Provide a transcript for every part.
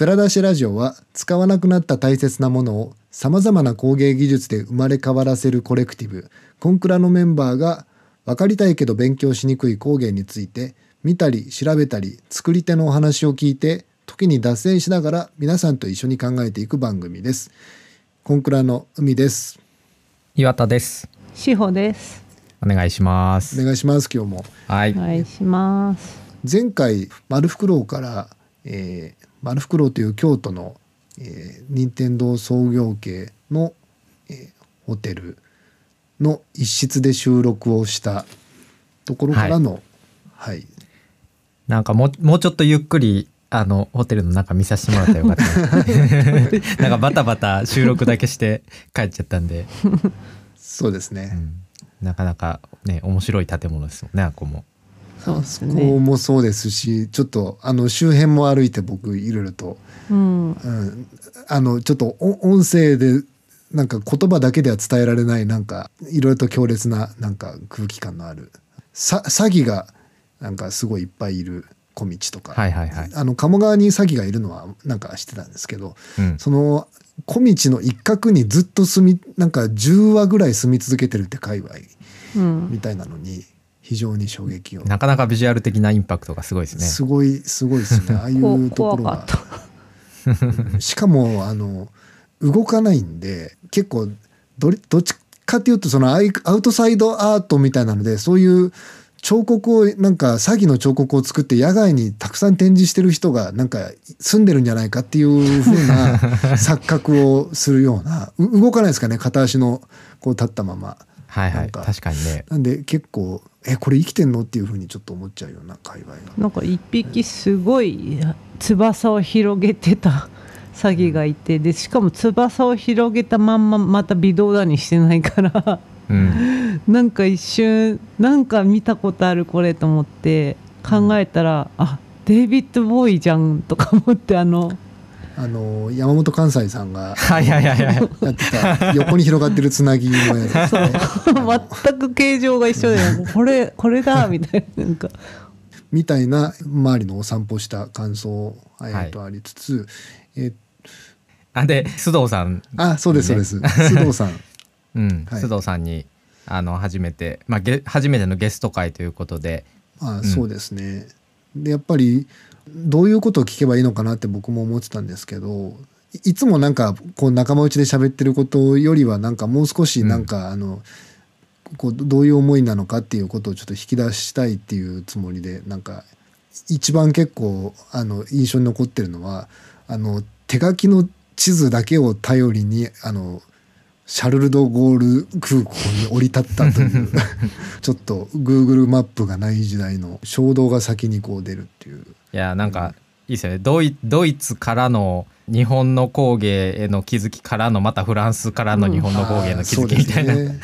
蔵出しラジオは使わなくなった大切なものをさまざまな工芸技術で生まれ変わらせるコレクティブコンクラのメンバーが分かりたいけど勉強しにくい工芸について見たり調べたり作り手のお話を聞いて時に脱線しながら皆さんと一緒に考えていく番組です。コンクラの海です。岩田です志保です。お願いしますお願いします今日も。はい、お願いします。前回丸フクロウから、えー、丸フクロウという京都の、えー、任天堂創業系の、えーホテルの一室で収録をしたところからの、はい、なんかもうもうちょっとゆっくりあのホテルの中見させてもらったらよかった。なんかバタバタ収録だけして帰っちゃったんで、そうですね。うん。なかなかね面白い建物ですもんねあこもそうですここね。もそうですしちょっとあの周辺も歩いて僕いろいろと、うん。うん、あのちょっとお音声でなんか言葉だけでは伝えられないなんかいろいろと強烈ななんか空気感のあるさ詐欺がなんかすごいいっぱいいる小道とか、はいはいはい、あの鴨川に詐欺がいるのはなんか知ってたんですけどうん、その小道の一角にずっと住みなんか10話ぐらい住み続けてるって界隈うん。みたいなのに非常に衝撃を。なかなかビジュアル的なインパクトがすごいですね。すごいすごいですね。ああいこうところ怖がかった。しかもあの動かないんで結構どれどっちかっていうとそのアイアウトサイドアートみたいなのでそういう彫刻をなんか詐欺の彫刻を作って野外にたくさん展示してる人がなんか住んでるんじゃないかっていう風な 錯覚をするようなう動かないですかね。片足のこう立ったまま。はいはい。なんか。確かにね。なんで結構えこれ生きてんの？っていう風にちょっと思っちゃうような界隈が。なんか一匹すごい翼を広げてた詐欺がいてでしかも翼を広げたまんままた微動だにしてないから。うん。なんか一瞬なんか見たことあるこれと思って考えたら、あデイビッド・ボーイじゃんとか思ってあのあの山本関西さんが はいはいはいはい。やってた横に広がってるつなぎのやつですね。全く形状が一緒で これこれだみたいななんか。みたいな周りのお散歩した感想えーとありつつ、えーあで須藤さん。あそうですそうです、須藤さん。うん、はい。須藤さんにあの初めて、まあ、ゲ初めてのゲスト会ということで。あそうですね、でやっぱりどういうことを聞けばいいのかなって僕も思ってたんですけどいいつもなんかこう仲間内で喋ってることよりはなんかもう少しなんか、あのこうどういう思いなのかっていうことをちょっと引き出したいっていうつもりでなんか一番結構あの印象に残ってるのはあの手書きの地図だけを頼りにあのシャルル・ド・ゴール空港に降り立ったという。ちょっと Google マップがない時代の衝動が先にこう出るっていう。いやなんかいいですよね。ドイドイツからの日本の工芸への気づきからのまたフランスからの日本の工芸の気づきみたいな、うですね。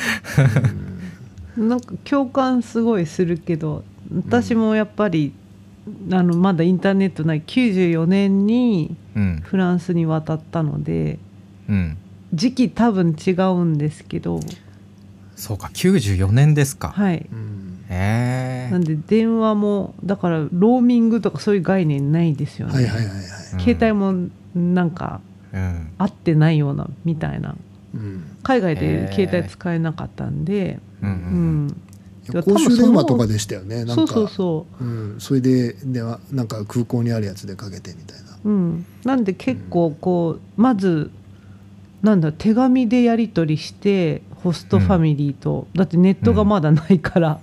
なんか共感すごいするけど私もやっぱり、あのまだインターネットない94年にうん。フランスに渡ったのでうん時期多分違うんですけど。そうか94年ですか、はい。うん。へえなんで電話もだからローミングとかそういう概念ないですよね、はいはいはいはい、携帯もなんかうん。合ってないようなみたいな。うん。海外で携帯使えなかったんで、うんううん。公衆電話とかでしたよねなんか。そうそうそう。ん、それでではなんか空港にあるやつでかけてみたいな。う、うん、なんで結構こうまずなんだ手紙でやり取りしてホストファミリーと、だってネットがまだないから、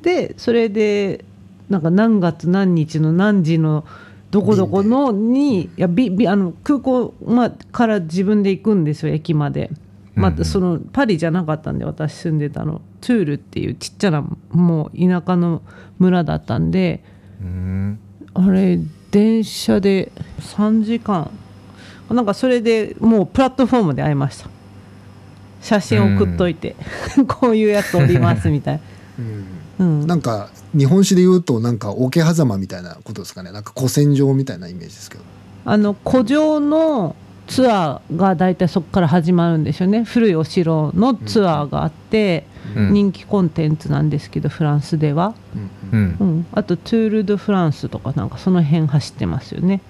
でそれでなんか何月何日の何時のどこどこのにいやビビあの空港、まあ、から自分で行くんですよ駅まで。まあ、そのパリじゃなかったんで私住んでたの。トゥールっていうちっちゃなもう田舎の村だったんで。うん。あれ電車で3時間なんかそれでもうプラットフォームで会いました。写真送っといて、こういうやつおりますみたいうん。な、うん、なんか日本史で言うとなんか桶狭間みたいなことですかね。なんか古戦場みたいなイメージですけど。あの古城のツアーが大体そこから始まるんですよね。古いお城のツアーがあって、うん。人気コンテンツなんですけどフランスでは、うん。うん。うん、あとトゥール・ド・フランスとかなんかその辺走ってますよね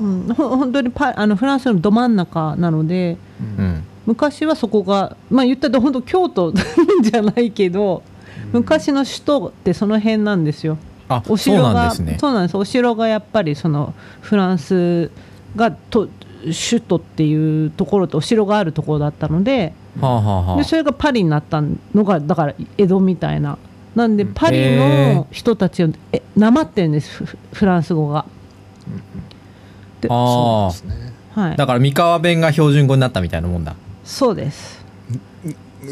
うん、ほ本当にパあのフランスのど真ん中なのであうん。昔はそこがまあ言ったら本当京都じゃないけど昔の首都ってその辺なんですよ。あそうお城がなんですね。そうなんです。お城がやっぱりそのフランスがと首都っていうところとお城があるところだったのではあはあはあ。でそれがパリになったのがだから江戸みたいな。なんでうん。パリへの人たちをえなまってるんですフフランス語が。であそうですね。はい。あだから三河弁が標準語になったみたいなもんだ。そうです。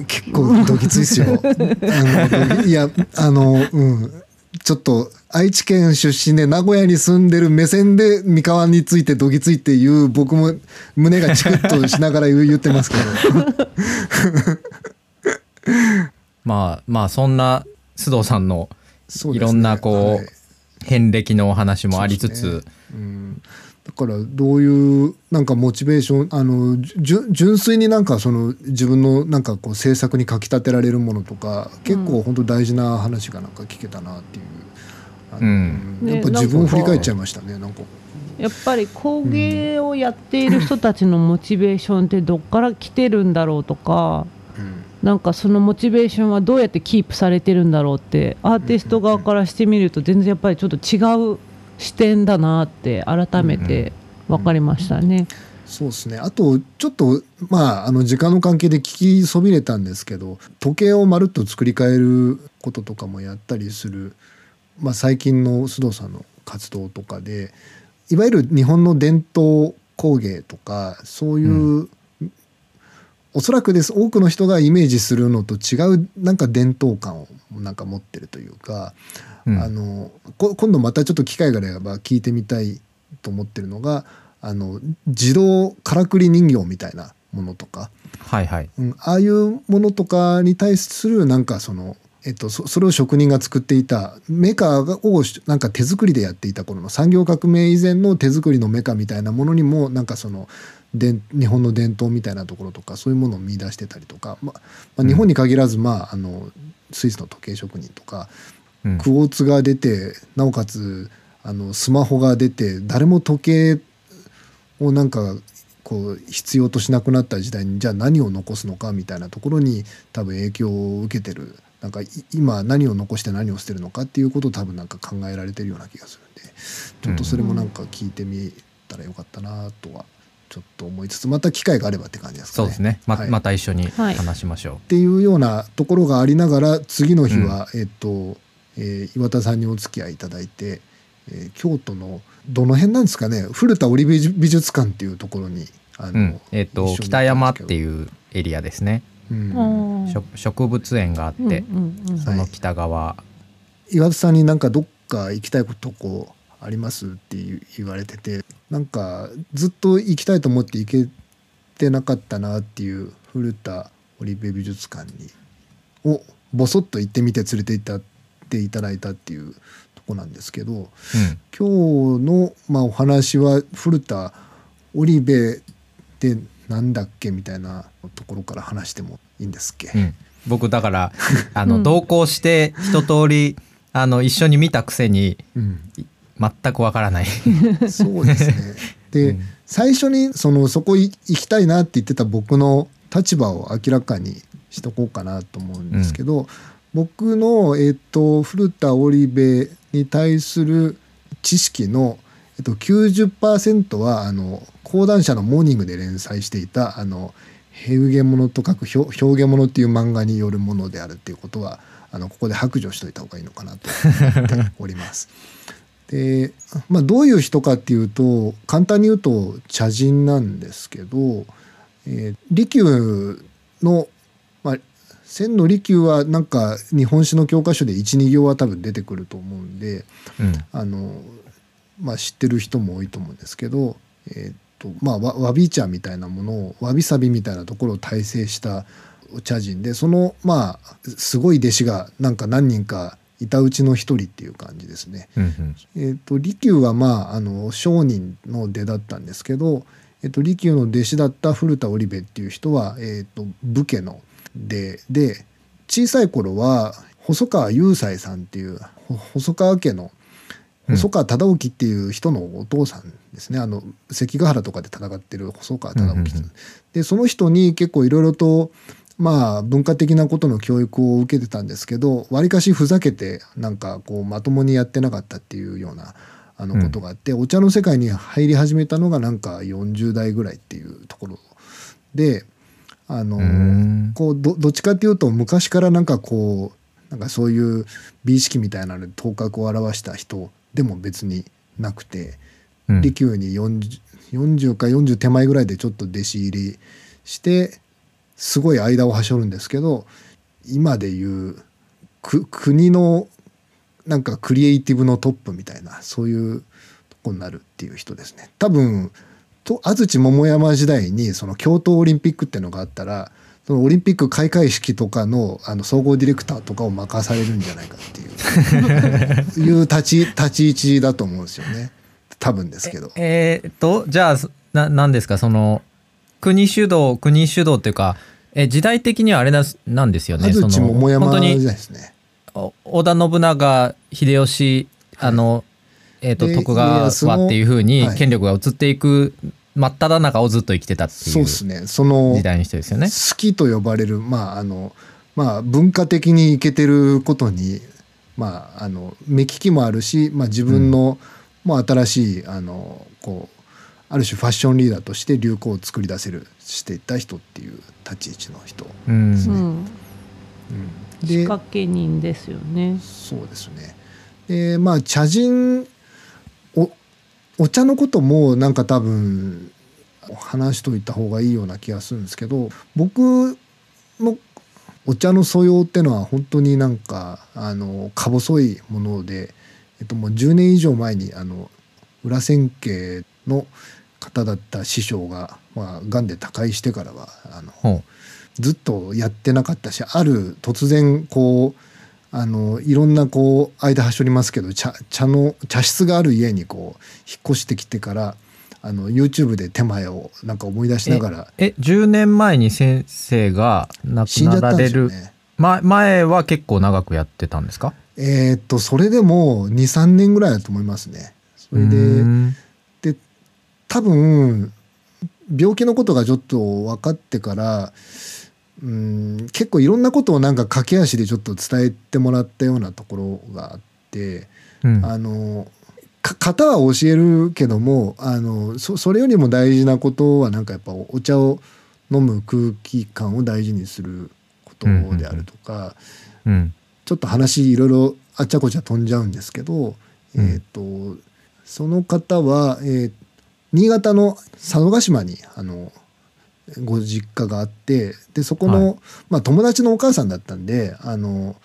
結構どぎついっすよ。いやあのうん。ちょっと愛知県出身で名古屋に住んでる目線で三河についてどぎついっていう僕も胸がチクッとしながら言う言ってますけど。まあまあそんな須藤さんのいろんなこうはい。遍歴のお話もありつつ、そうん、だからどういうなんかモチベーションあの純粋になんかその自分のなんかこう制作にかきたてられるものとか結構本当大事な話がなんか聞けたなっていう、うん。やっぱね自分を振り返っちゃいましたねなんか。やっぱり工芸をやっている人たちのモチベーションってどっから来てるんだろうとかうん。なんかそのモチベーションはどうやってキープされてるんだろうってアーティスト側からしてみると全然やっぱりちょっと違う視点だなって改めて分かりましたね。そうですね。あとちょっとまああの時間の関係で聞きそびれたんですけど時計をまるっと作り変えることとかもやったりする、まあ、最近の須藤さんの活動とかでいわゆる日本の伝統工芸とかそういう、おそらくです。多くの人がイメージするのと違うなんか伝統感をなんか持ってるというか、うん。あのこ今度またちょっと機会があれば聞いてみたいと思ってるのがあの自動からくり人形みたいなものとか、はいはい。うん、ああいうものとかに対するなんかその、えっと、そそれを職人が作っていたメカをなんか手作りでやっていた頃の産業革命以前の手作りのメカみたいなものにもなんかそので日本の伝統みたいなところとかそういうものを見出してたりとか、ままあ、日本に限らず、まあ、あのスイスの時計職人とかうん。クォーツが出てなおかつあのスマホが出て誰も時計をなんかこう必要としなくなった時代にじゃあ何を残すのかみたいなところに多分影響を受けてる。なんかい今何を残して何を捨てるのかっていうことを多分なんか考えられてるような気がするんでちょっとそれもなんか聞いてみたらよかったなとはちょっと思いつつまた機会があればって感じですかね。そうですね。ま,、はい。また一緒にはい。話しましょう、っていうようなところがありながら次の日は、えっと、えー岩田さんにお付き合いいただいて、えー京都のどの辺なんですかね。古田織美術館っていうところにあの、うん。えっ、と一緒に行った北山っていうエリアですね、うん。植植物園があって、うんうんうんその北側、岩田さんになんかどっか行きたいとこありますって言われててなんかずっと行きたいと思って行けてなかったなっていう古田織部美術館にをボソッと行ってみて連れて行ったっていただいたっていうとこなんですけど今日の、まあ、お話は古田織部ってなんだっけみたいなところから話してもいいんですっけ、うんうん。僕だから あの、うん。同行して一通りあの一緒に見たくせにうん全くわからないそうですね。で、うん最初にそのそこい行きたいなって言ってた僕の立場を明らかにしとこうかなと思うんですけど、僕の、えっと古田織部に対する知識の、えっと90%はあの講談社のモーニングで連載していたあのヘウゲモノと書く表表現物っていう漫画によるものであるっていうことはあのここで白状しといた方がいいのかなと思っております。で、まあ、どういう人かっていうと簡単に言うと茶人なんですけど、えー利休の、まあ、千の利休はなんか日本史の教科書で12行は多分出てくると思うんでうん。あの、まあ、知ってる人も多いと思うんですけど、えーっとまあ、わわび茶みたいなものをわびさびみたいなところを大成したお茶人でそのまあすごい弟子がなんか何人かいたうちの一人っていう感じですね。うんうん。えー、と利休はまああの商人の出だったんですけど、えー、と利休の弟子だった古田織部っていう人は、えー、と武家の出で小さい頃は細川雄斎さんっていうほ細川家の、うん。細川忠興っていう人のお父さんですね。あの関ヶ原とかで戦ってる細川忠興、うんうんうん。でその人に結構いろいろとまあ文化的なことの教育を受けてたんですけどわりかしふざけてなんかこうまともにやってなかったっていうようなあのことがあって、お茶の世界に入り始めたのがなんか40代ぐらいっていうところ。であの、うん。こうどどっちかっていうと昔からなんかこうなんかそういう美意識みたいなので頭角を表した人でも別になくて、うん。利休に 40, 40か40手前ぐらいでちょっと弟子入りしてすごい間をはしょるんですけど今でいうく国のなんかクリエイティブのトップみたいなそういうとこになるっていう人ですね。多分と安土桃山時代にその京都オリンピックっていうのがあったらそのオリンピック開会式とかのあの総合ディレクターとかを任されるんじゃないかっていう いう立ち立ち位置だと思うんですよね多分ですけど。えーっとじゃあな何ですか？その国主導国主導っていうかえ時代的にはあれななんですよね。安土桃山本当に時代ですね。お織田信長秀吉あの、えー、とで徳川はっていうふうにはい。権力が移っていく真っ只中をずっと生きてたっていうそうですね。その時代の人ですよね。好きと呼ばれるまああのまあ文化的にいけてることにまああの目利きもあるし、まあ、自分の、もう新しいあのこうある種ファッションリーダーとして流行を作り出せるしていった人っていう立ち位置の人、うん。うん、うん。仕で掛け人ですよね。そうですね。でまあ茶人おお茶のこともなんか多分話しといた方がいいような気がするんですけど僕のお茶の素養っていうのは本当になんかあのか細いもので、えっと、もう10年以上前にあの裏千家の方だった師匠が、まあ、癌で他界してからはあのほずっとやってなかったしある突然こうあのいろんなこう間はしょりますけど茶茶の茶室がある家にこう引っ越してきてからあの YouTube で手前をなんか思い出しながらえ10年前に先生が亡くなられる、ね。ま、前は結構長くやってたんですか？えーっとそれでも23年ぐらいだと思いますね。それうでーん多分病気のことがちょっと分かってからうん結構いろんなことをなんか駆け足でちょっと伝えてもらったようなところがあって。うん。あのか型は教えるけどもあのそそれよりも大事なことはなんかやっぱお茶を飲む空気感を大事にすることであるとか、うん。ちょっと話いろいろあっちゃこちゃ飛んじゃうんですけど、うん。えっ、とその方は、えー新潟の佐渡島にあのご実家があってでそこの、はい。まあ、友達のお母さんだったんであの、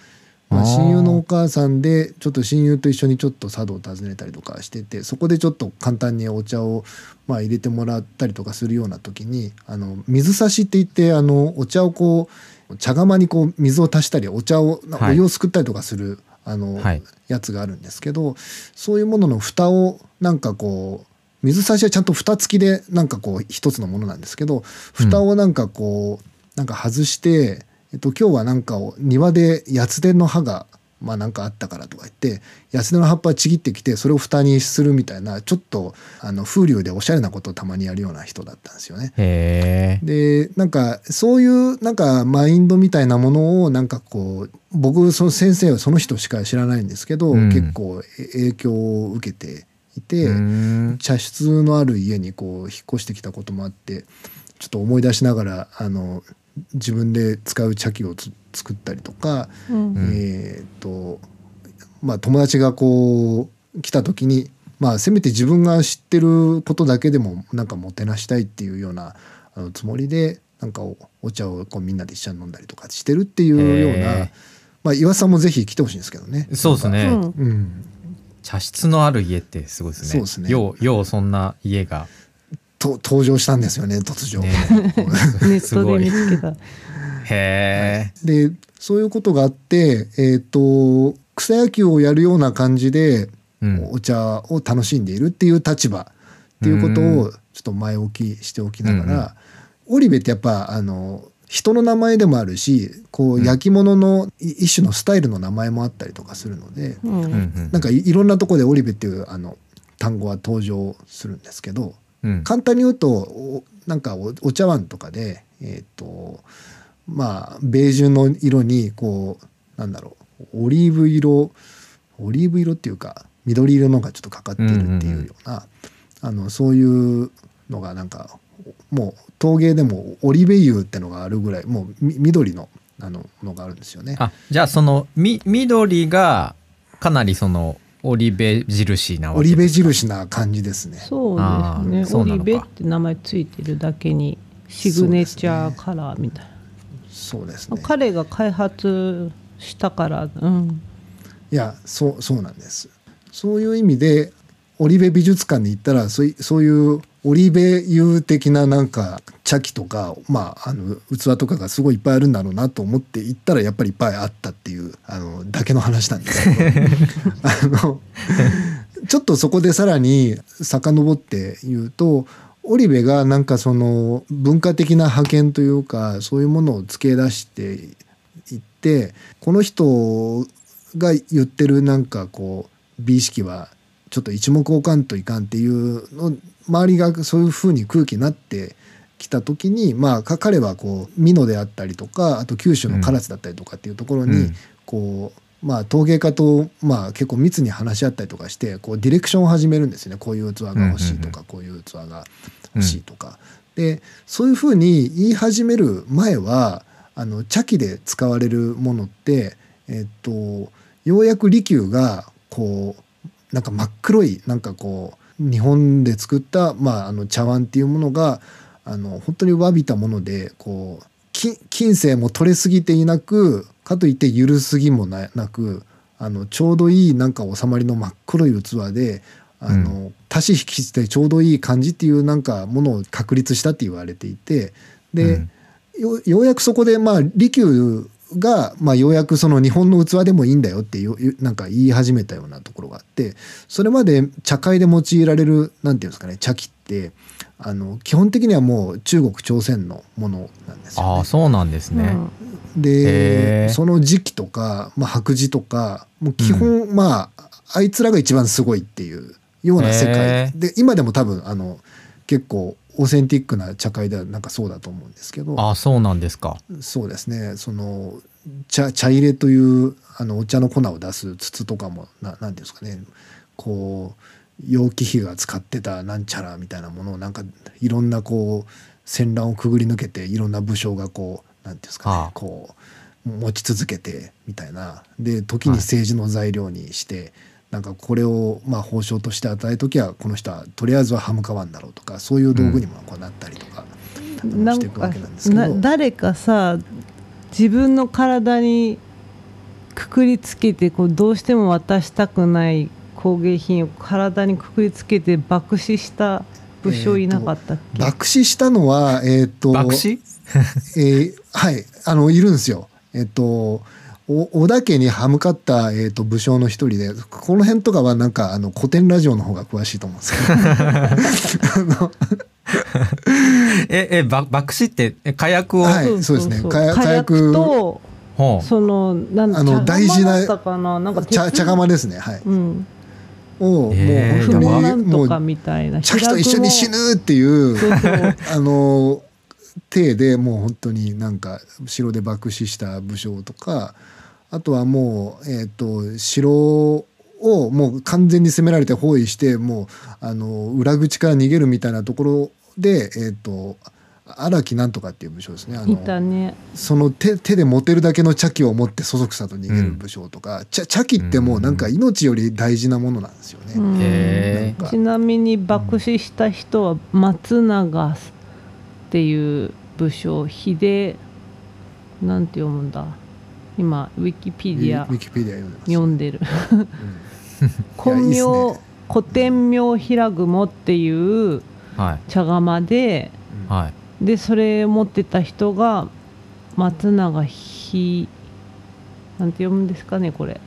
まあ、親友のお母さんでちょっと親友と一緒にちょっと佐渡を訪ねたりとかしててそこでちょっと簡単にお茶を、まあ、入れてもらったりとかするような時にあの水差しって言ってあのお茶をこう茶釜にこう水を足したりお茶をはい。お湯をすくったりとかする、あの、はい。やつがあるんですけどそういうものの蓋をなんかこう水差しはちゃんと蓋付きでなんかこう一つのものなんですけど蓋をなんかこうなんか外して、えっと、今日はなんかを庭でヤツデの葉がまあなんかあったからとか言ってヤツデの葉っぱちぎってきてそれを蓋にするみたいなちょっとあの風流でおしゃれなことをたまにやるような人だったんですよね。でなんかそういうなんかマインドみたいなものをなんかこう僕その先生はその人しか知らないんですけど、うん結構え影響を受けていて、うん茶室のある家にこう引っ越してきたこともあってちょっと思い出しながらあの自分で使う茶器をつ作ったりとか、うん。ん。えーっとまあ友達がこう来た時にまあせめて自分が知ってることだけでもなんかもてなしたいっていうようなあのつもりでなんかおお茶をこうみんなで一緒に飲んだりとかしてるっていうようへなー。まあ岩さんもぜひ来てほしいんですけどね。そうですね、うん。うん、茶室のある家ってすごいですね。そうですね。ようようそんな家が。と登場したんですよね突如。ね。ネットで見つけた。へえ、でそういうことがあって、えー、と草野球をやるような感じで、うん。お茶を楽しんでいるっていう立場。っていうことうん。をちょっと前置きしておきながら、織部ってやっぱあの人の名前でもあるしこううん。焼き物のい一種のスタイルの名前もあったりとかするので、うん。なんかいいろんなところでオリベっていうあの単語は登場するんですけどうん。簡単に言うとおなんかおお茶碗とかでえっ、とまあベージュの色にこうなんだろうオリーブ色オリーブ色っていうか緑色のがちょっとかかっているっていうような、あのそういうのがなんかもう陶芸でもオリベ油ってのがあるぐらいもうみ緑のあののがあるんですよね。あじゃあそのみ緑がかなりそのオリベ印なオリベ印な感じですね。そうですねオリベって名前ついてるだけにシグネチャーカラーみたいな、そうですね。彼が開発したからうんいやそうそうなんですそういう意味でオリベ美術館に行ったらそういそういうオリベ油的ななんか茶器とか、まあ、あの器とかがすごいいっぱいあるんだろうなと思って行ったらやっぱりいっぱいあったっていうあのだけの話なんですけど。あのちょっとそこでさらに遡って言うとオリベがなんかその文化的な覇権というかそういうものを付け出していってこの人が言ってるなんかこう美意識はちょっと一目置かんといかんっていうの周りがそういうふうに空気になってきた時にまあか彼はこう美濃であったりとかあと九州の唐津だったりとかっていうところに、うん。こうまあ陶芸家とまあ結構密に話し合ったりとかしてこうディレクションを始めるんですよね。こういう器が欲しいとか、こういう器が欲しいとか。でそういうふうに言い始める前はあの茶器で使われるものって、えっと、ようやく利休がこうなんか真っ黒いなんかこう日本で作った、まあ、あの茶碗っていうものがあの本当にわびたものでこうき金星も取れすぎていなくかといって緩すぎもななくあのちょうどいいなんか収まりの真っ黒い器であの、足し引きしてちょうどいい感じっていうなんかものを確立したって言われていてで、うん。よようやくそこでまあ利休が、まあ、ようやくその日本の器でもいいんだよってよなんか言い始めたようなところがあってそれまで茶会で用いられるなんていうんですかね茶器ってあの基本的にはもう中国朝鮮のものなんですよね。ああそうなんですね、でその時期とか、まあ、白磁とかもう基本、まああいつらが一番すごいっていうような世へ界で今でも多分あの結構オーセンティックな茶会ではなんかそうだと思うんですけど。ああそうなんですか。そうですね。その茶茶入れというあのお茶の粉を出す筒とかもななんていうんですかね。こう楊貴妃が使ってたなんちゃらみたいなものをなんかいろんなこう戦乱をくぐり抜けていろんな武将がこうなんていうんですかね、はあ。こう持ち続けてみたいな。で時に政治の材料にして、なんかこれをまあ褒章として与えときはこの人はとりあえずは歯向かわんだろうとかそういう道具にもこうなったりとか、あのなんかしていくわけなんですけど。な誰かさ自分の体にくくりつけてこうどうしても渡したくない工芸品を体にくくりつけて爆死した武将いなかったっけ、爆死したのはえっ、と爆死？えーはいあのいるんですよ。えっ、とお織田家に歯向かった、えー、と武将の一人でこの辺とかはなんかあの古典ラジオの方が詳しいと思うんですけど。ええば爆死ってえ火薬を、はいそうですね。火薬火薬とほう。そのなんあの大事な茶茶釜ですね。はい。うん。を、えーもうな本当にもうんとかみたいな。茶器と一緒に死ぬっていうそうそうあの体でもう本当になんか城で爆死した武将とかあとはもう、えー、と城をもう完全に攻められて包囲してもうあの裏口から逃げるみたいなところで、えー、と荒木なんとかっていう武将ですね。あいのたね。その手手で持てるだけの茶器を持ってそそくさと逃げる武将とか、茶茶器ってもうなんか命より大事なものなんですよね。うん。へなちなみに爆死した人は松永っていう武将秀なんて読むんだ？今ウィキペデウィアィウィキペディア読んでます。読んでる。うん。本名古典名平雲っていうはい。茶釜ではい。でそれ持ってた人が松永ひなんて読むんですかねこれ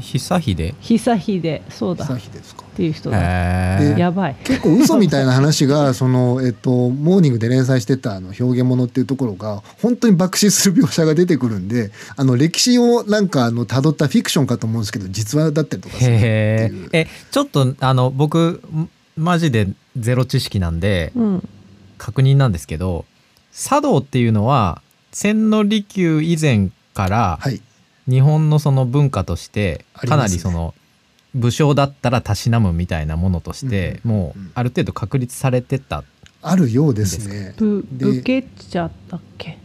久秀久秀そうだ。っ久秀ですか。ていう人だ。へえやばい。結構嘘みたいな話が その、えっと、モーニングで連載してたあの表現物っていうところが本当に爆死する描写が出てくるんであの歴史をなんかあの辿ったフィクションかと思うんですけど実話だったりとかするってへいう。ええちょっとあの僕マジでゼロ知識なんでうん。確認なんですけど茶道っていうのは千利休以前からはい日本のその文化としてかなりその武将だったらたしなむみたいなものとしてうんもううん。ある程度確立されてた。あるようですね。武家茶だっけ？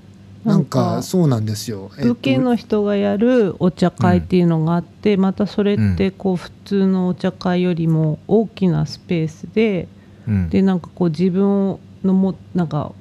なんかそうなんですよ、えっと武家の人がやるお茶会っていうのがあって、またそれってこう普通のお茶会よりも大きなスペースでうん。でなんかこう自分のもなんか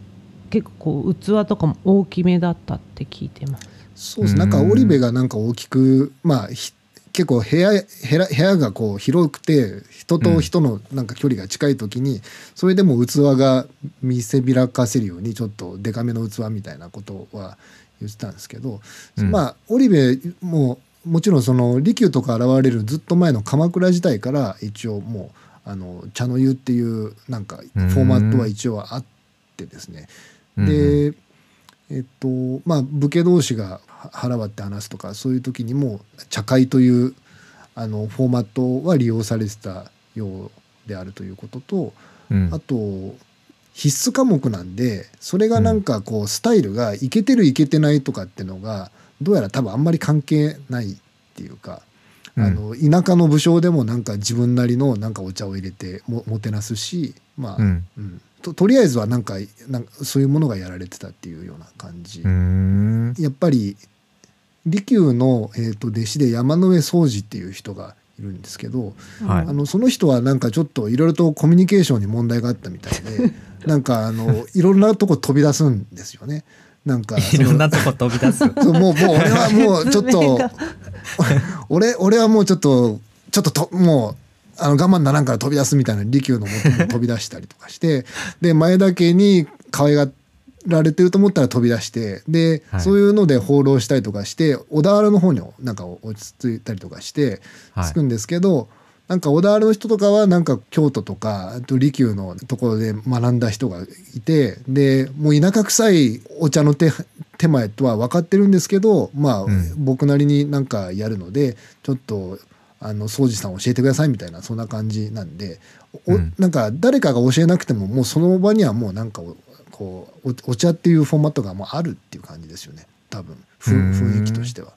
結構こう器とかも大きめだったって聞いてます。そうです。なんか織部がなんか大きくまあひ結構部屋部屋部屋がこう広くて人と人のなんか距離が近い時に、それでも器が見せびらかせるようにちょっとデカめの器みたいなことは言ってたんですけど、うん。まあ織部ももちろんその利休とか現れるずっと前の鎌倉時代から一応もうあの茶の湯っていうなんかフォーマットは一応あってですね、うん。で、えっとまあ武家同士が腹割って話すとかそういう時にも茶会というあのフォーマットは利用されてたようであるということと、うんあと必須科目なんでそれがなんかこうスタイルがいけてるいけてないとかっていうのがどうやら多分あんまり関係ないっていうか。あの田舎の武将でもなんか自分なりのなんかお茶を入れてももてなすしまあ、うん。うん。ととりあえずはなんかなんかそういうものがやられてたっていうような感じ、やっぱり利休の、えー、と弟子で山上宗司っていう人がいるんですけど、はい。あのその人はなんかちょっといろいろとコミュニケーションに問題があったみたいで なんかあのいろんなとこ飛び出すんですよね。なんかそ いのろんなとこ飛び出すもうもう 俺はもうちょっと俺俺はもうちょっとちょっとともうあの我慢ならんから飛び出すみたいな利休のもとに飛び出したりとかして で前田家に可愛がられてると思ったら飛び出してで、はい。そういうので放浪したりとかして小田原の方になんか落ち着いたりとかしてはい。つくんですけど、なんか小田原の人とかはなんか京都とかあと利休のところで学んだ人がいてでもう田舎臭いお茶の手手前とは分かってるんですけどまあ、うん。僕なりになんかやるのでちょっとあの宗司さん教えてくださいみたいなそんな感じなんで、おうん。なんか誰かが教えなくてももうその場にはもうなんかおこうおお茶っていうフォーマットがもうあるっていう感じですよね。多分雰囲気としては。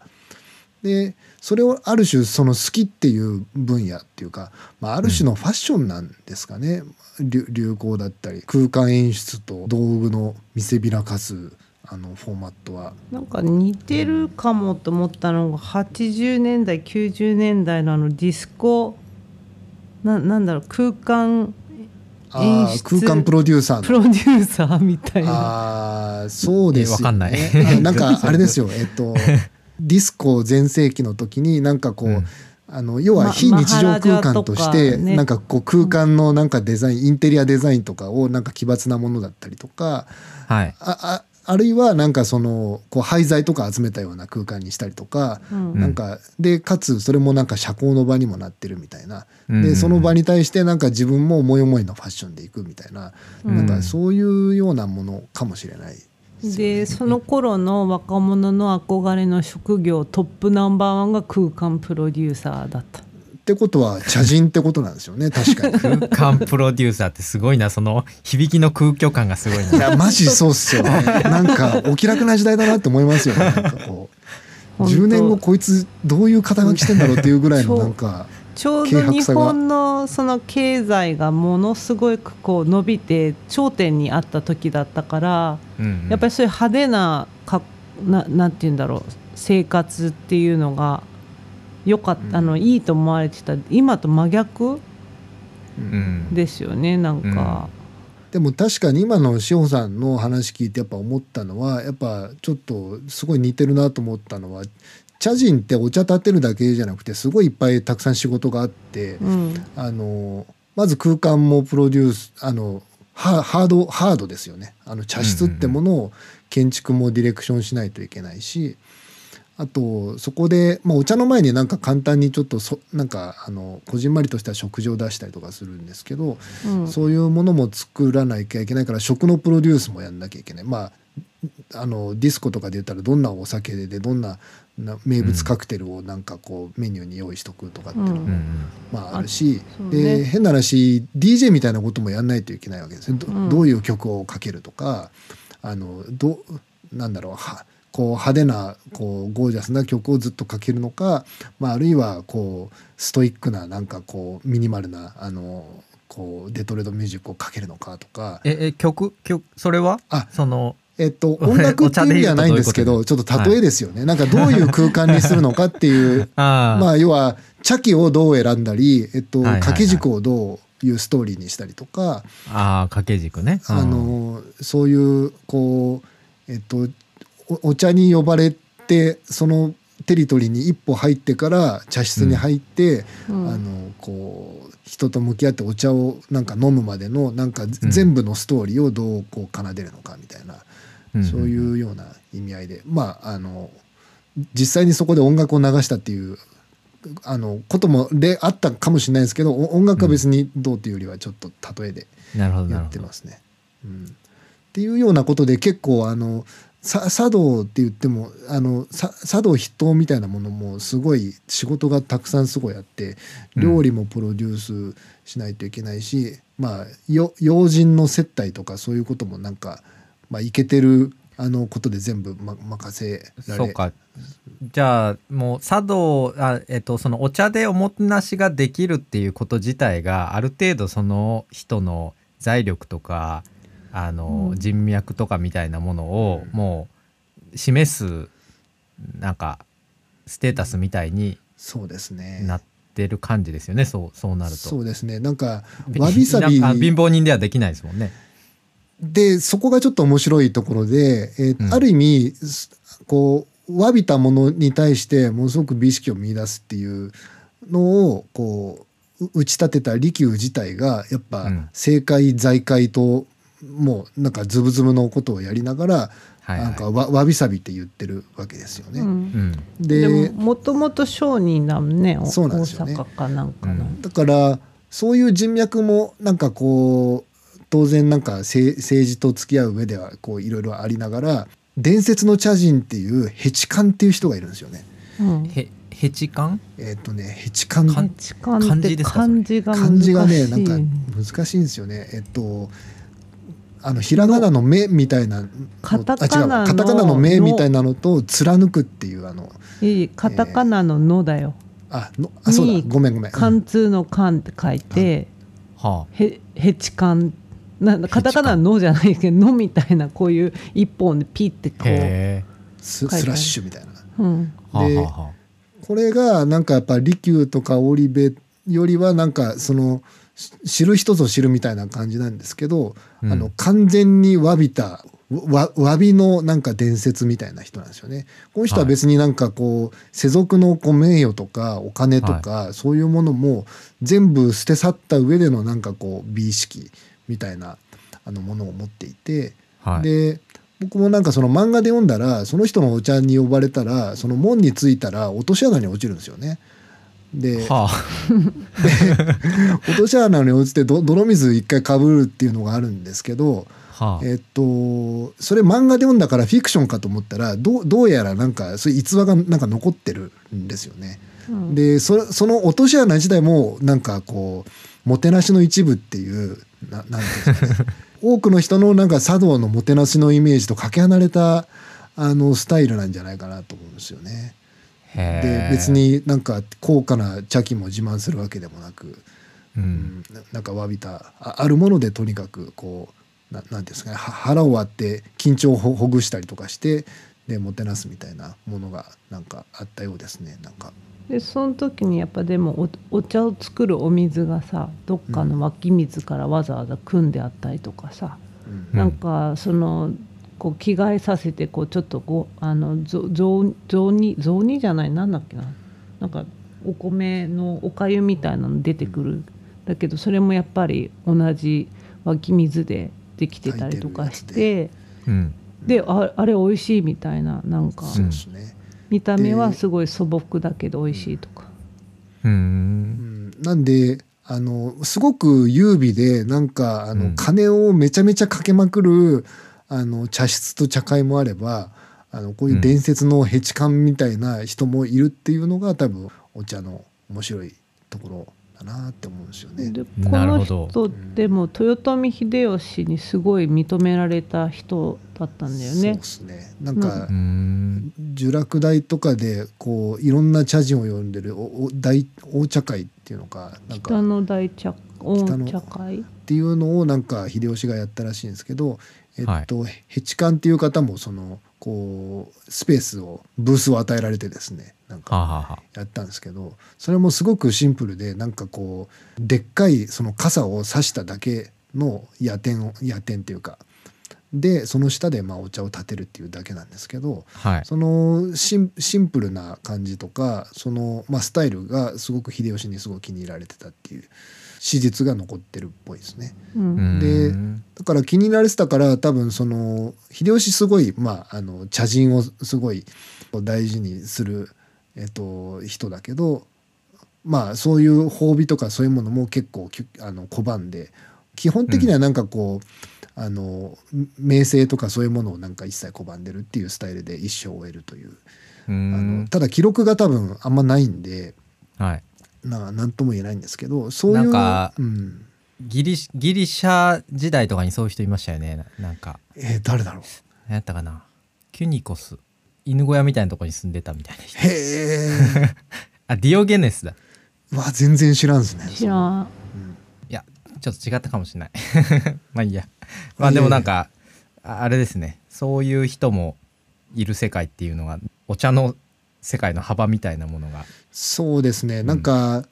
でそれをある種その好きっていう分野っていうか、まあ、ある種のファッションなんですかね、流流行だったり空間演出と道具の見せびらかすあのフォーマットは。なんか似てるかもと思ったのが80年代90年代のあのディスコななんだろう空間あー演出空間プロデューサーの。プロデューサーみたいな。あーそうですよ、ね、えわかんない。あなんかあれですよ。えっと ディスコ全盛期の時になんかこう、うん。あの要はま非日常空間として、なんかこう空間のなんかデザインインテリアデザインとかをなんか奇抜なものだったりとかはい。あああるいはなんかそのこう廃材とか集めたような空間にしたりとか、うん。なんかでかつそれもなんか社交の場にもなってるみたいな、うん。でその場に対してなんか自分も思い思いのファッションでいくみたいな、うん。なんかそういうようなものかもしれないでその頃の若者の憧れの職業トップナンバーワンが空間プロデューサーだったってことは茶人ってことなんですよね確かに。空間プロデューサーってすごいなその響きの空虚感がすごいいなやマジそうっすよね。なんかお気楽な時代だなって思いますよね。なんかこう本当10年後こいつどういう肩書きしてんだろうっていうぐらいのなんかちょうど日本のその経済がものすごくこう伸びて頂点にあった時だったからうんやっぱりそういう派手なかななんて言うんだろう生活っていうのがよかった、あのいいと思われてた今と真逆うん。ですよねなんか、でも確かに今の志保さんの話聞いてやっぱ思ったのはやっぱちょっとすごい似てるなと思ったのは茶人ってお茶立てるだけじゃなくてすごいいっぱいたくさん仕事があって、うん。あのまず空間もプロデュースあのハハードハードですよね。あの茶室ってものを建築もディレクションしないといけないしあとそこで、まあ、お茶の前になんか簡単にちょっとそなんかあのこじんまりとした食事を出したりとかするんですけど、うん。そういうものも作らなきゃいけないから食のプロデュースもやんなきゃいけない。まああのディスコとかで言ったらどんなお酒でどんなな名物カクテルをなんかこうメニューに用意しとくとかっていうのも、うん。うんまあ、あるし、そうでね変な話 DJ みたいなこともやんないといけないわけですね。ど,、うん。どういう曲をかけるとかあのどなんだろうはこう派手なこうゴージャスな曲をずっとかけるのか、まあ、あるいはこうストイックななんかこうミニマルなあのこうデトロイトミュージックをかけるのかとか。ええ曲？曲？それは？あそのえっと、音楽っていう意味ではないんですけどちょっと例えですよね、なんかどういう空間にするのかっていう まあ要は茶器をどう選んだり、えっと、掛け軸をどういうストーリーにしたりとか、あー掛け軸ね、うん。あのそういうこうえっとおお茶に呼ばれてそのテリトリーに一歩入ってから茶室に入って、うん。あのこう人と向き合ってお茶をなんか飲むまでのなんかん。全部のストーリーをどうこう奏でるのかみたいな、うんそういうような意味合いで。まああの実際にそこで音楽を流したっていうあのことも例あったかもしれないですけどお音楽は別にどうっていうよりはちょっと例えでやってますね。うん、っていうようなことで結構あのさ茶道って言ってもあのさ茶道筆頭みたいなものもすごい仕事がたくさんすごいあって料理もプロデュースしないといけないし、まあよ要人の接待とかそういうこともなんか、まあ、いけてるあのことで全部、ま、任せられそうかじゃあもう茶道あ、えっと、そのお茶でおもてなしができるっていうこと自体がある程度その人の財力とかあの、うん人脈とかみたいなものをもう示すなんかステータスみたいにそうですね。なってる感じですよねそうそうなると。そうですねなんか びわびさびなんか貧乏人ではできないですもんね。でそこがちょっと面白いところで、えーうん。ある意味すこうわびたものに対してものすごく美意識を見出すっていうのをこうう打ち立てた利休自体がやっぱうん。政界財界ともうなんかズブズブのことをやりながら、はいはい。なんかわわびさびって言ってるわけですよね。うん。うん。ででももともと商人だもんねおそうなんですよね。大阪かなんかの、うん。だからそういう人脈もなんかこう当然なんか政政治と付き合う上ではこういろいろありながら伝説の茶人っていうヘチカンっていう人がいるんですよね。うん。へヘチカン？えっ、とねヘチカン。漢って字ですか？漢字が難しい。漢字がねなんか難しいんですよね。えっとあのひらがなの目みたいなのカタカナのあ違うカタカナの目みたいなのと貫くっていうあのいいカタカナの「の」だよ。あのあそうだ。にごめんごめん。貫通の「貫」って書いてはへヘチカンなカタカナの「の」じゃないけど「の」みたいなこういう一本でピッてこあ、う、へスラッシュみたいな。うん、でこれがなんかやっぱ利休とか織部よりはなんかそのし知る人ぞ知るみたいな感じなんですけど、うん。あの完全に詫びたわ詫びのなんか伝説みたいな人なんですよね。この人は別になんかこう世俗のこう名誉とかお金とかそういうものも全部捨て去った上でのなんかこう美意識みたいなあのものを持っていて、あはい、で僕もなんかその漫画で読んだらその人のお茶に呼ばれたらその門に着いたら落とし穴に落ちるんですよね。では落とし穴に落ちてど泥水一回かぶるっていうのがあるんですけど、あはあえっとそれ漫画で読んだからフィクションかと思ったらどうどうやらなんかそういう逸話がなんか残ってるんですよね。うんでそその落とし穴自体もなんかこうもてなしの一部っていうな なんていうんですかね多くの人のなんか茶道のもてなしのイメージとかけ離れたあのスタイルなんじゃないかなと思うんですよね。で別になんか高価な茶器も自慢するわけでもなく、ううんん、ななんかわびたああるものでとにかくこうななんですかねは腹を割って緊張をほほぐしたりとかしてでもてなすみたいなものがなんかあったようですねなんか。でその時にやっぱでもおお茶を作るお水がさどっかの湧き水からわざわざ汲んであったりとかさ、うん。うんなんかそのこう着替えさせてこうちょっとこうあのぞ雑雑煮雑煮じゃないなんだっけな。なんかお米のおかゆみたいなの出てくる、だけどそれもやっぱり同じ湧き水でできてたりとかしてうんでああれ美味しいみたいななんか、そうですね。見た目はすごい素朴だけど美味しいとか。ううん。なんであのすごく優美でなんかあの、うん金をめちゃめちゃかけまくるあの茶室と茶会もあればあのこういう伝説のヘチカンみたいな人もいるっていうのが多分お茶の面白いところ。だなって思うんですよね。でこのなるほど。人でも豊臣秀吉にすごい認められた人だったんだよね。そうで。すね。なんか、うん。聚楽大とかでこういろんな茶人を呼んでるおお大大茶会っていうのかなんか北の大茶大北の茶会っていうのをなんか秀吉がやったらしいんですけど、えっとヘチカンっていう方もそのこうスペースをブースを与えられてですねなんはかやったんですけどそれもすごくシンプルでなんかこうでっかいその傘を差しただけの夜店を夜店っていうかでその下でまあお茶を立てるっていうだけなんですけどはい。そのシンシンプルな感じとかその、まあ、スタイルがすごく秀吉にすごく気に入られてたっていう史実が残ってるっぽいですね。うん。でうん。だから気に入られてたから多分その秀吉すごい、まあ、あの茶人をすごい大事にする、えっと、人だけどまあそういう褒美とかそういうものも結構あの拒んで基本的にはなんかこう、あの名声とかそういうものをなんか一切拒んでるっていうスタイルで一生を終えるという。うあんのただ記録が多分あんまないんではいななんとも言えないんですけどそういうなんかうん。ギリシギリシャ時代とかにそういう人いましたよね。ななんか。えー誰だろう。何やったかな。キュニコス。犬小屋みたいなとこに住んでたみたいな人。へえ あディオゲネスだ。わ全然知らんですね。知らん。いやちょっと違ったかもしれない。まあいいや。まあでもなんかああれですね。そういう人もいる世界っていうのがお茶の世界の幅みたいなものが。そうですね。なんか、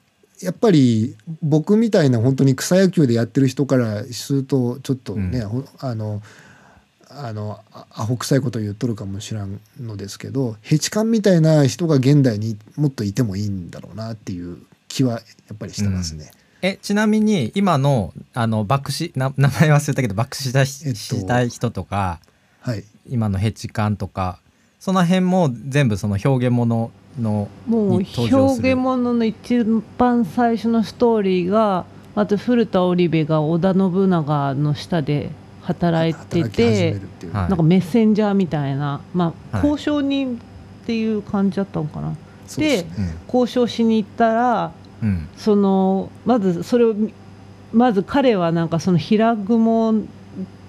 やっぱり僕みたいな本当に草野球でやってる人からするとちょっとね、うん。ほあのあのあアホ臭いこと言っとるかもしらんのですけどヘチカンみたいな人が現代にもっといてもいいんだろうなっていう気はやっぱりしてますね。えちなみに今のあの爆死な名前忘れたけど爆死した,、えっと。したい人とかはい、今のヘチカンとかその辺も全部その表現もののもう表現物の一番最初のストーリーがまず古田織部が織田信長の下で働いてててなんかメッセンジャーみたいな、まあ、はい。交渉人っていう感じだったのかな、そうで交渉しに行ったらうんうん。そのまずそれをまず彼はなんかその平雲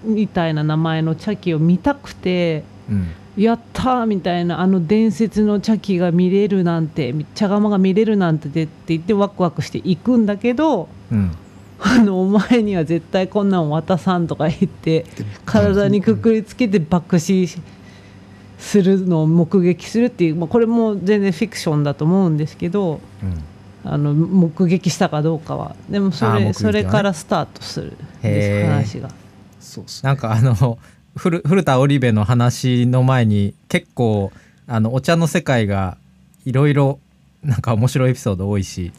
みたいな名前の茶器を見たくてうんやったーみたいなあの伝説の茶器が見れるなんて茶釜が見れるなんてって言ってワクワクして行くんだけどうん。あのお前には絶対こんなん渡さんとか言ってで体にくくりつけて爆死するのを目撃するっていう、まあ、これも全然フィクションだと思うんですけどうん。あの目撃したかどうかは。でもそれ,、ね。それからスタートするんへですー。話が。そうですね。なんかあの古古田織部の話の前に結構あのお茶の世界がいろいろなんか面白いエピソード多いし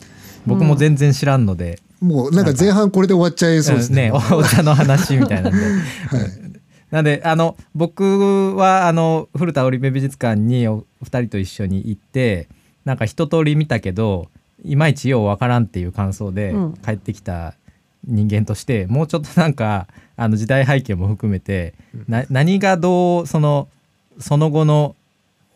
僕も全然知らんので、もうなんか前半これで終わっちゃいそうですね。ねおお茶の話みたいなんで。はいなんであの僕はあの古田織部美術館にお二人と一緒に行ってなんか一通り見たけどいまいちようわからんっていう感想でうん帰ってきた人間として、もうちょっとなんかあの時代背景も含めて、な何がどうそのその後の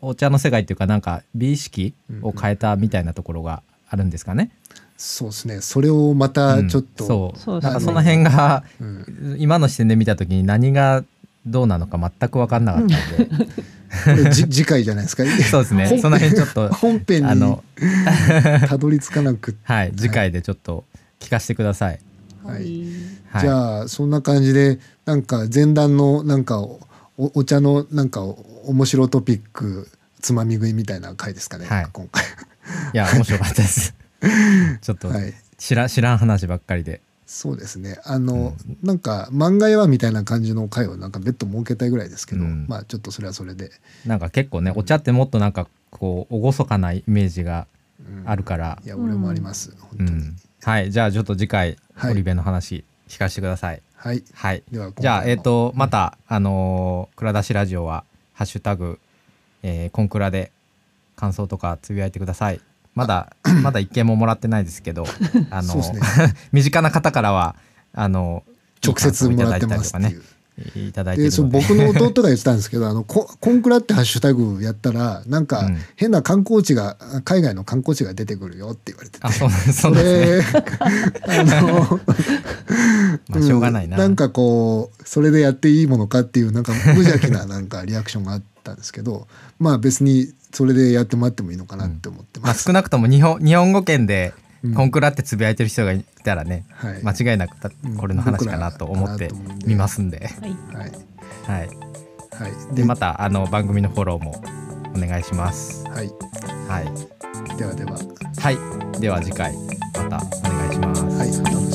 お茶の世界っていうかなんか美意識を変えたみたいなところがあるんですかね？そうですね。それをまたちょっと、う。んそうなんかその辺がうん。今の視点で見た時に何がどうなのか全く分かんなかったんで。次回じゃないですか？そうですね。本その辺ちょっと本編にあの たどり着かなくはい次回でちょっと聞かせてください。はい。はい、じゃあそんな感じでなんか前段のなんかおお茶のなんか面白トピックつまみ食いみたいな回ですかね、はい。今回。いや面白かったです。ちょっとはい。知ら知らん話ばっかりで。そうですね。あの、なんか漫画やみたいな感じの回をなんか別途設けたいぐらいですけど、うん。まあちょっとそれはそれで、なんか結構ねお茶ってもっとなんかこう厳かなイメージがうん。あるから。い、や俺もあります、う本当に、ん、はい。じゃあちょっと次回はい織部の話聞かせてください。はいはい。じゃあえっ、とまた、あのー蔵出しラジオはハッシュタグ、えーコンクラで感想とかつぶやいてくださいまだ まだ一件ももらってないですけどあの、そうですね 身近な方からはあの直接もらってますっていう。いただいてで。そ僕の弟が言ってたんですけどあのココンクラってハッシュタグやったらなんかうん。変な観光地が海外の観光地が出てくるよって言われてて。あそうそそうですね。れ あのまあしょうがないな、うんなんかこうそれでやっていいものかっていうなんか無邪気ななんかリアクションがあったんですけどまあ別にそれでやってもらってもいいのかなって思ってまあ、ます。少なくとも日本日本語圏でうんコンクラってつぶやいてる人がいたらね、はい。間違いなくこれの話かなと思って見ますんで、はい。はい。はい、はい。でまたあの番組のフォローもお願いします。はい。はい、ではでは。はい、では次回またお願いします。はい。お楽しみに。はいはい